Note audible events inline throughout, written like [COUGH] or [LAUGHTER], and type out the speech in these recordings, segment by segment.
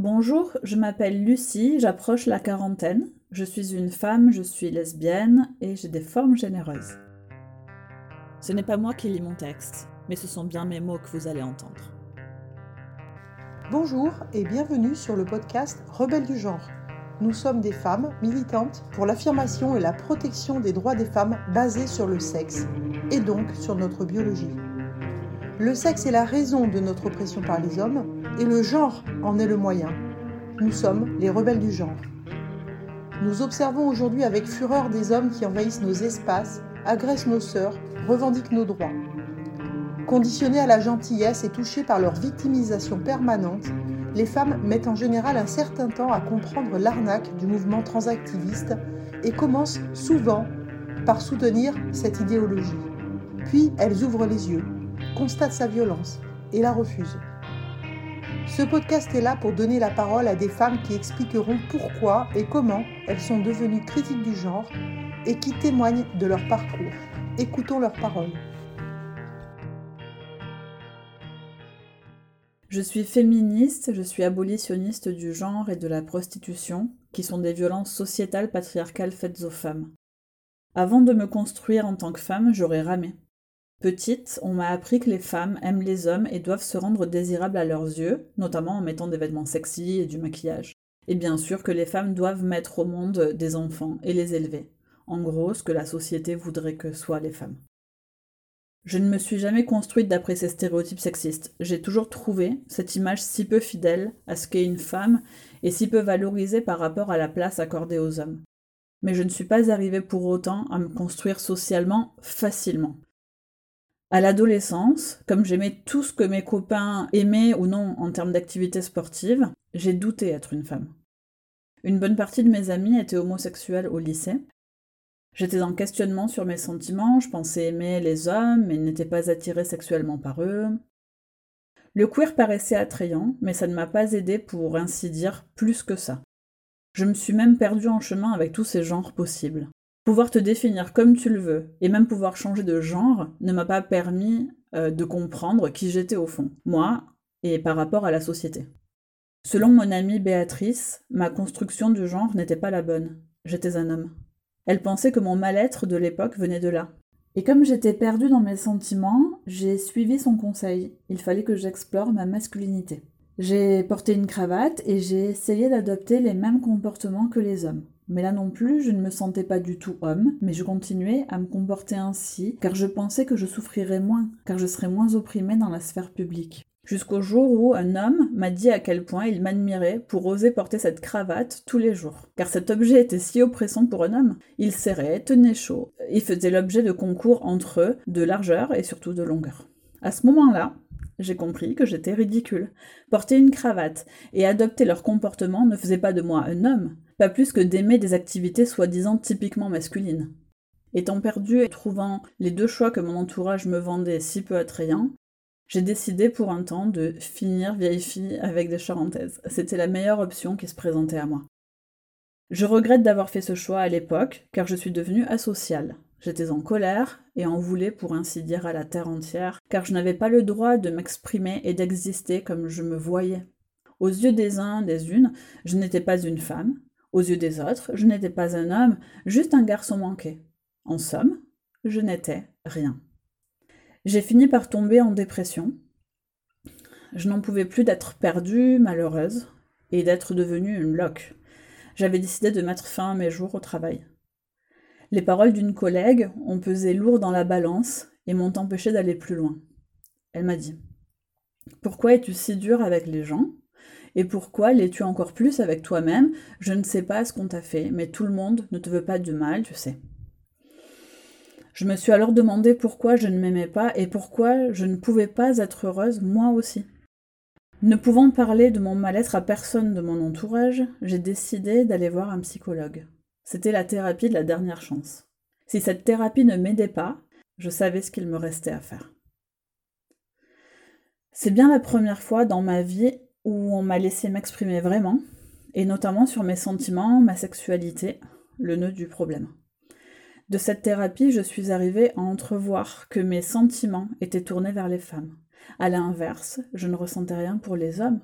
Bonjour, je m'appelle Lucie, j'approche la quarantaine. Je suis une femme, je suis lesbienne et j'ai des formes généreuses. Ce n'est pas moi qui lis mon texte, mais ce sont bien mes mots que vous allez entendre. Bonjour et bienvenue sur le podcast Rebelles du genre. Nous sommes des femmes militantes pour l'affirmation et la protection des droits des femmes basés sur le sexe et donc sur notre biologie. Le sexe est la raison de notre oppression par les hommes et le genre en est le moyen. Nous sommes les rebelles du genre. Nous observons aujourd'hui avec fureur des hommes qui envahissent nos espaces, agressent nos sœurs, revendiquent nos droits. Conditionnées à la gentillesse et touchées par leur victimisation permanente, les femmes mettent en général un certain temps à comprendre l'arnaque du mouvement transactiviste et commencent souvent par soutenir cette idéologie. Puis elles ouvrent les yeux constate sa violence et la refuse. Ce podcast est là pour donner la parole à des femmes qui expliqueront pourquoi et comment elles sont devenues critiques du genre et qui témoignent de leur parcours. Écoutons leurs paroles. Je suis féministe, je suis abolitionniste du genre et de la prostitution, qui sont des violences sociétales patriarcales faites aux femmes. Avant de me construire en tant que femme, j'aurais ramé. Petite, on m'a appris que les femmes aiment les hommes et doivent se rendre désirables à leurs yeux, notamment en mettant des vêtements sexy et du maquillage. Et bien sûr que les femmes doivent mettre au monde des enfants et les élever. En gros, ce que la société voudrait que soient les femmes. Je ne me suis jamais construite d'après ces stéréotypes sexistes. J'ai toujours trouvé cette image si peu fidèle à ce qu'est une femme et si peu valorisée par rapport à la place accordée aux hommes. Mais je ne suis pas arrivée pour autant à me construire socialement facilement. À l'adolescence, comme j'aimais tout ce que mes copains aimaient ou non en termes d'activité sportive, j'ai douté être une femme. Une bonne partie de mes amis étaient homosexuels au lycée. J'étais en questionnement sur mes sentiments, je pensais aimer les hommes, mais n'étais pas attirée sexuellement par eux. Le queer paraissait attrayant, mais ça ne m'a pas aidé pour ainsi dire plus que ça. Je me suis même perdue en chemin avec tous ces genres possibles. Pouvoir te définir comme tu le veux, et même pouvoir changer de genre, ne m'a pas permis euh, de comprendre qui j'étais au fond, moi, et par rapport à la société. Selon mon amie Béatrice, ma construction du genre n'était pas la bonne. J'étais un homme. Elle pensait que mon mal-être de l'époque venait de là. Et comme j'étais perdue dans mes sentiments, j'ai suivi son conseil. Il fallait que j'explore ma masculinité. J'ai porté une cravate et j'ai essayé d'adopter les mêmes comportements que les hommes. Mais là non plus, je ne me sentais pas du tout homme, mais je continuais à me comporter ainsi, car je pensais que je souffrirais moins, car je serais moins opprimée dans la sphère publique. Jusqu'au jour où un homme m'a dit à quel point il m'admirait pour oser porter cette cravate tous les jours. Car cet objet était si oppressant pour un homme. Il serrait, tenait chaud, il faisait l'objet de concours entre eux, de largeur et surtout de longueur. À ce moment-là, j'ai compris que j'étais ridicule. Porter une cravate et adopter leur comportement ne faisait pas de moi un homme, pas plus que d'aimer des activités soi-disant typiquement masculines. Étant perdu et trouvant les deux choix que mon entourage me vendait si peu attrayants, j'ai décidé pour un temps de finir vieille fille avec des charentaises. C'était la meilleure option qui se présentait à moi. Je regrette d'avoir fait ce choix à l'époque, car je suis devenue asociale. J'étais en colère et en voulais pour ainsi dire à la terre entière, car je n'avais pas le droit de m'exprimer et d'exister comme je me voyais. Aux yeux des uns, des unes, je n'étais pas une femme, aux yeux des autres, je n'étais pas un homme, juste un garçon manqué. En somme, je n'étais rien. J'ai fini par tomber en dépression. Je n'en pouvais plus d'être perdue, malheureuse, et d'être devenue une loque. J'avais décidé de mettre fin à mes jours au travail. Les paroles d'une collègue ont pesé lourd dans la balance et m'ont empêché d'aller plus loin. Elle m'a dit Pourquoi es-tu si dur avec les gens? Et pourquoi l'es-tu encore plus avec toi-même? Je ne sais pas ce qu'on t'a fait, mais tout le monde ne te veut pas du mal, tu sais. Je me suis alors demandé pourquoi je ne m'aimais pas et pourquoi je ne pouvais pas être heureuse moi aussi. Ne pouvant parler de mon mal-être à personne de mon entourage, j'ai décidé d'aller voir un psychologue. C'était la thérapie de la dernière chance. Si cette thérapie ne m'aidait pas, je savais ce qu'il me restait à faire. C'est bien la première fois dans ma vie où on m'a laissé m'exprimer vraiment, et notamment sur mes sentiments, ma sexualité, le nœud du problème. De cette thérapie, je suis arrivée à entrevoir que mes sentiments étaient tournés vers les femmes. À l'inverse, je ne ressentais rien pour les hommes.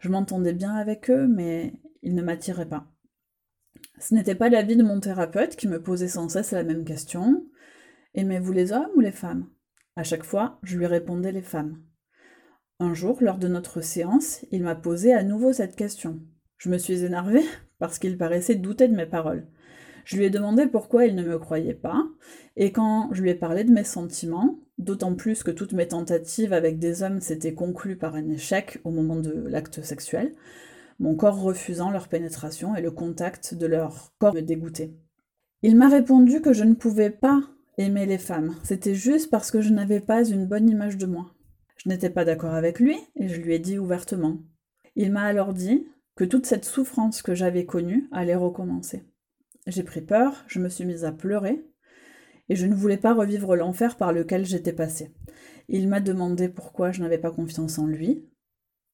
Je m'entendais bien avec eux, mais ils ne m'attiraient pas. Ce n'était pas l'avis de mon thérapeute qui me posait sans cesse la même question. Aimez-vous les hommes ou les femmes? À chaque fois, je lui répondais les femmes. Un jour, lors de notre séance, il m'a posé à nouveau cette question. Je me suis énervée [LAUGHS] parce qu'il paraissait douter de mes paroles. Je lui ai demandé pourquoi il ne me croyait pas, et quand je lui ai parlé de mes sentiments, d'autant plus que toutes mes tentatives avec des hommes s'étaient conclues par un échec au moment de l'acte sexuel, mon corps refusant leur pénétration et le contact de leur corps me dégoûtait. Il m'a répondu que je ne pouvais pas aimer les femmes, c'était juste parce que je n'avais pas une bonne image de moi. Je n'étais pas d'accord avec lui et je lui ai dit ouvertement. Il m'a alors dit que toute cette souffrance que j'avais connue allait recommencer. J'ai pris peur, je me suis mise à pleurer, et je ne voulais pas revivre l'enfer par lequel j'étais passée. Il m'a demandé pourquoi je n'avais pas confiance en lui.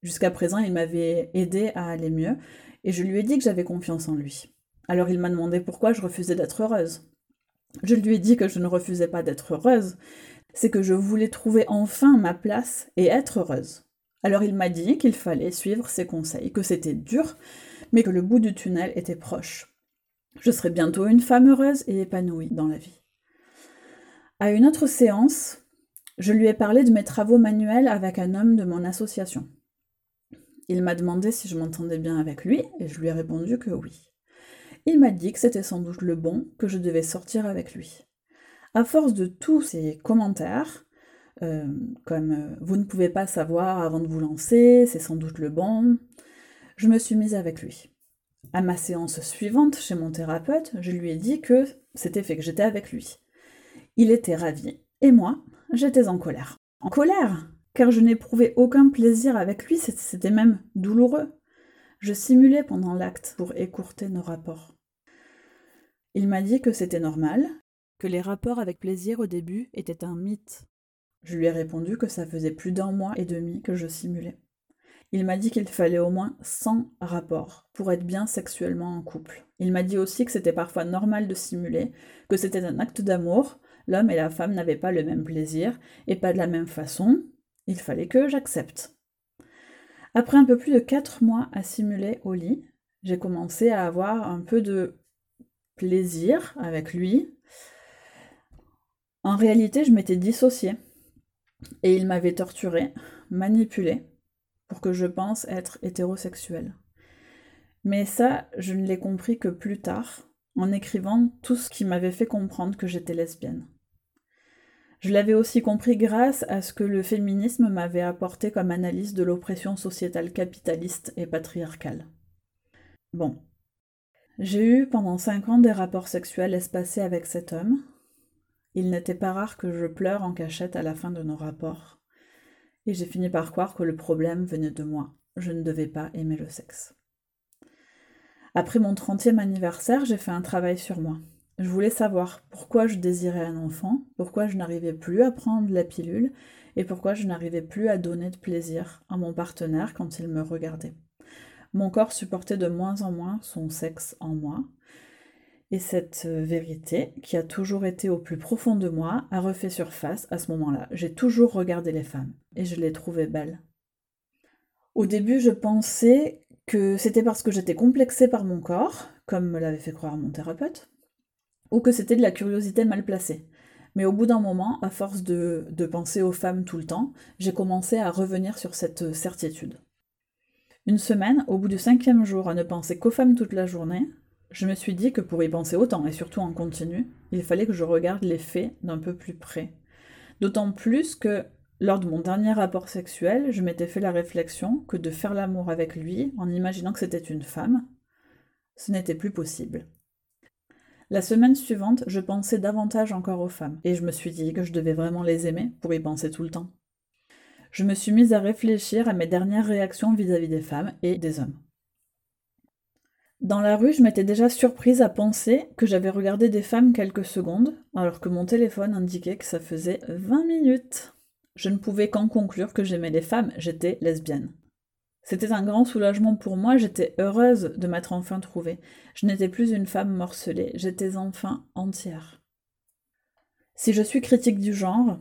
Jusqu'à présent, il m'avait aidé à aller mieux, et je lui ai dit que j'avais confiance en lui. Alors il m'a demandé pourquoi je refusais d'être heureuse. Je lui ai dit que je ne refusais pas d'être heureuse, c'est que je voulais trouver enfin ma place et être heureuse. Alors il m'a dit qu'il fallait suivre ses conseils, que c'était dur, mais que le bout du tunnel était proche. Je serais bientôt une femme heureuse et épanouie dans la vie. À une autre séance, je lui ai parlé de mes travaux manuels avec un homme de mon association. Il m'a demandé si je m'entendais bien avec lui et je lui ai répondu que oui. Il m'a dit que c'était sans doute le bon, que je devais sortir avec lui. À force de tous ces commentaires, euh, comme euh, vous ne pouvez pas savoir avant de vous lancer, c'est sans doute le bon, je me suis mise avec lui. À ma séance suivante chez mon thérapeute, je lui ai dit que c'était fait, que j'étais avec lui. Il était ravi, et moi, j'étais en colère. En colère, car je n'éprouvais aucun plaisir avec lui, c'était même douloureux. Je simulais pendant l'acte pour écourter nos rapports. Il m'a dit que c'était normal, que les rapports avec plaisir au début étaient un mythe. Je lui ai répondu que ça faisait plus d'un mois et demi que je simulais. Il m'a dit qu'il fallait au moins 100 rapports pour être bien sexuellement en couple. Il m'a dit aussi que c'était parfois normal de simuler, que c'était un acte d'amour, l'homme et la femme n'avaient pas le même plaisir et pas de la même façon, il fallait que j'accepte. Après un peu plus de 4 mois à simuler au lit, j'ai commencé à avoir un peu de plaisir avec lui. En réalité, je m'étais dissociée et il m'avait torturée, manipulée, pour que je pense être hétérosexuelle. Mais ça, je ne l'ai compris que plus tard, en écrivant tout ce qui m'avait fait comprendre que j'étais lesbienne. Je l'avais aussi compris grâce à ce que le féminisme m'avait apporté comme analyse de l'oppression sociétale capitaliste et patriarcale. Bon. J'ai eu pendant cinq ans des rapports sexuels espacés avec cet homme. Il n'était pas rare que je pleure en cachette à la fin de nos rapports. Et j'ai fini par croire que le problème venait de moi. Je ne devais pas aimer le sexe. Après mon 30e anniversaire, j'ai fait un travail sur moi. Je voulais savoir pourquoi je désirais un enfant, pourquoi je n'arrivais plus à prendre la pilule et pourquoi je n'arrivais plus à donner de plaisir à mon partenaire quand il me regardait. Mon corps supportait de moins en moins son sexe en moi. Et cette euh, vérité, qui a toujours été au plus profond de moi, a refait surface à ce moment-là. J'ai toujours regardé les femmes et je les trouvais belles. Au début, je pensais que c'était parce que j'étais complexée par mon corps, comme me l'avait fait croire mon thérapeute, ou que c'était de la curiosité mal placée. Mais au bout d'un moment, à force de, de, penser aux femmes tout le temps, j'ai commencé à revenir sur cette certitude. Une semaine, au bout du cinquième jour, à ne penser qu'aux femmes toute la journée, je me suis dit que pour y penser autant, et surtout en continu, il fallait que je regarde les faits d'un peu plus près. D'autant plus que, lors de mon dernier rapport sexuel, je m'étais fait la réflexion que de faire l'amour avec lui, en imaginant que c'était une femme, ce n'était plus possible. La semaine suivante, je pensais davantage encore aux femmes, et je me suis dit que je devais vraiment les aimer pour y penser tout le temps. Je me suis mise à réfléchir à mes dernières réactions vis-à-vis des femmes et des hommes. Dans la rue, je m'étais déjà surprise à penser que j'avais regardé des femmes quelques secondes, alors que mon téléphone indiquait que ça faisait 20 minutes. Je ne pouvais qu'en conclure que j'aimais les femmes, j'étais lesbienne. C'était un grand soulagement pour moi, j'étais heureuse de m'être enfin trouvée. Je n'étais plus une femme morcelée, j'étais enfin entière. Si je suis critique du genre,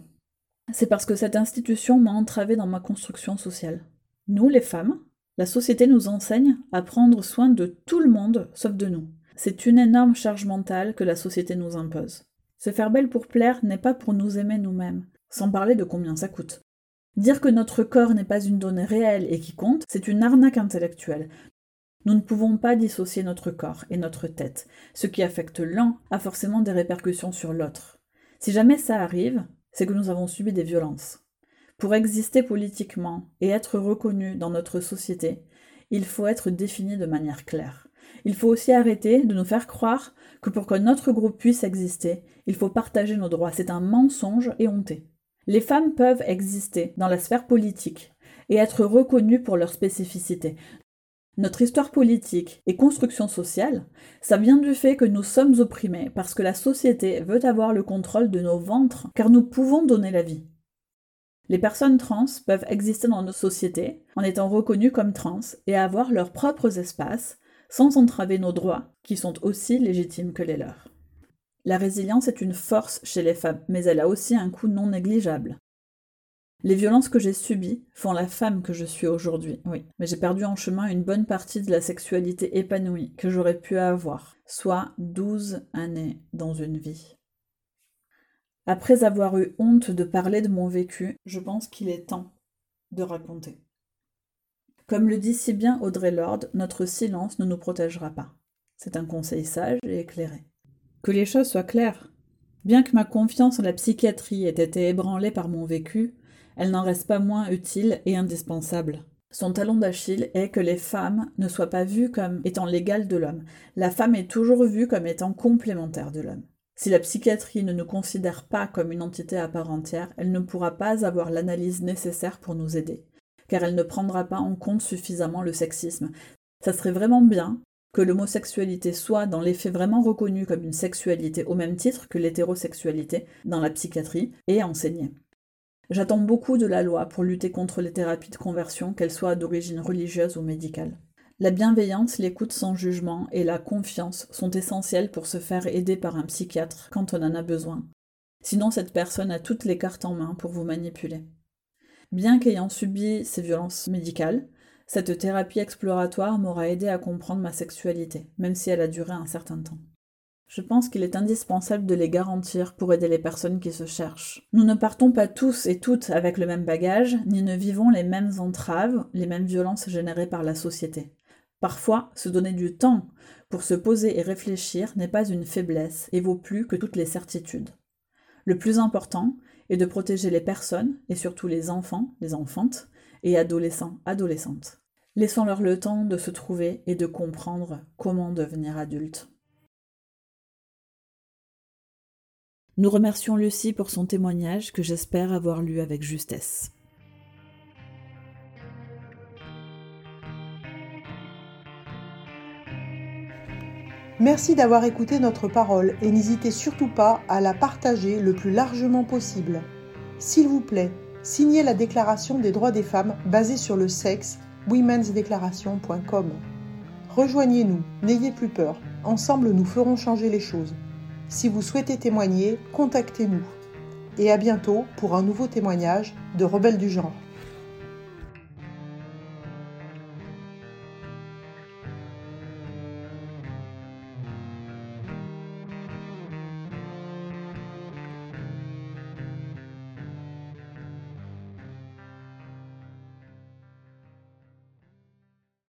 c'est parce que cette institution m'a entravée dans ma construction sociale. Nous, les femmes, La société nous enseigne à prendre soin de tout le monde sauf de nous. C'est une énorme charge mentale que la société nous impose. Se faire belle pour plaire n'est pas pour nous aimer nous-mêmes, sans parler de combien ça coûte. Dire que notre corps n'est pas une donnée réelle et qui compte, c'est une arnaque intellectuelle. Nous ne pouvons pas dissocier notre corps et notre tête. Ce qui affecte l'un a forcément des répercussions sur l'autre. Si jamais ça arrive, c'est que nous avons subi des violences. Pour exister politiquement et être reconnu dans notre société, il faut être défini de manière claire. Il faut aussi arrêter de nous faire croire que pour que notre groupe puisse exister, il faut partager nos droits. C'est un mensonge et honté. Les femmes peuvent exister dans la sphère politique et être reconnues pour leur spécificité. Notre histoire politique et construction sociale, ça vient du fait que nous sommes opprimés parce que la société veut avoir le contrôle de nos ventres car nous pouvons donner la vie. Les personnes trans peuvent exister dans nos sociétés en étant reconnues comme trans et avoir leurs propres espaces sans entraver nos droits, qui sont aussi légitimes que les leurs. La résilience est une force chez les femmes, mais elle a aussi un coût non négligeable. Les violences que j'ai subies font la femme que je suis aujourd'hui, oui, mais j'ai perdu en chemin une bonne partie de la sexualité épanouie que j'aurais pu avoir, soit 12 années dans une vie. Après avoir eu honte de parler de mon vécu, je pense qu'il est temps de raconter. Comme le dit si bien Audrey Lorde, notre silence ne nous protégera pas. C'est un conseil sage et éclairé. Que les choses soient claires. Bien que ma confiance en la psychiatrie ait été ébranlée par mon vécu, elle n'en reste pas moins utile et indispensable. Son talon d'Achille est que les femmes ne soient pas vues comme étant l'égale de l'homme. La femme est toujours vue comme étant complémentaire de l'homme. Si la psychiatrie ne nous considère pas comme une entité à part entière, elle ne pourra pas avoir l'analyse nécessaire pour nous aider, car elle ne prendra pas en compte suffisamment le sexisme. Ça serait vraiment bien que l'homosexualité soit dans les faits vraiment reconnue comme une sexualité au même titre que l'hétérosexualité dans la psychiatrie et enseignée. J'attends beaucoup de la loi pour lutter contre les thérapies de conversion, qu'elles soient d'origine religieuse ou médicale. La bienveillance, l'écoute sans jugement et la confiance sont essentielles pour se faire aider par un psychiatre quand on en a besoin. Sinon, cette personne a toutes les cartes en main pour vous manipuler. Bien qu'ayant subi ces violences médicales, cette thérapie exploratoire m'aura aidé à comprendre ma sexualité, même si elle a duré un certain temps. Je pense qu'il est indispensable de les garantir pour aider les personnes qui se cherchent. Nous ne partons pas tous et toutes avec le même bagage, ni ne vivons les mêmes entraves, les mêmes violences générées par la société. Parfois, se donner du temps pour se poser et réfléchir n'est pas une faiblesse et vaut plus que toutes les certitudes. Le plus important est de protéger les personnes, et surtout les enfants, les enfantes, et adolescents, adolescentes. Laissons-leur le temps de se trouver et de comprendre comment devenir adultes. Nous remercions Lucie pour son témoignage que j'espère avoir lu avec justesse. Merci d'avoir écouté notre parole et n'hésitez surtout pas à la partager le plus largement possible. S'il vous plaît, signez la Déclaration des droits des femmes basée sur le sexe, womensdeclaration.com. Rejoignez-nous, n'ayez plus peur, ensemble nous ferons changer les choses. Si vous souhaitez témoigner, contactez-nous. Et à bientôt pour un nouveau témoignage de Rebelles du genre.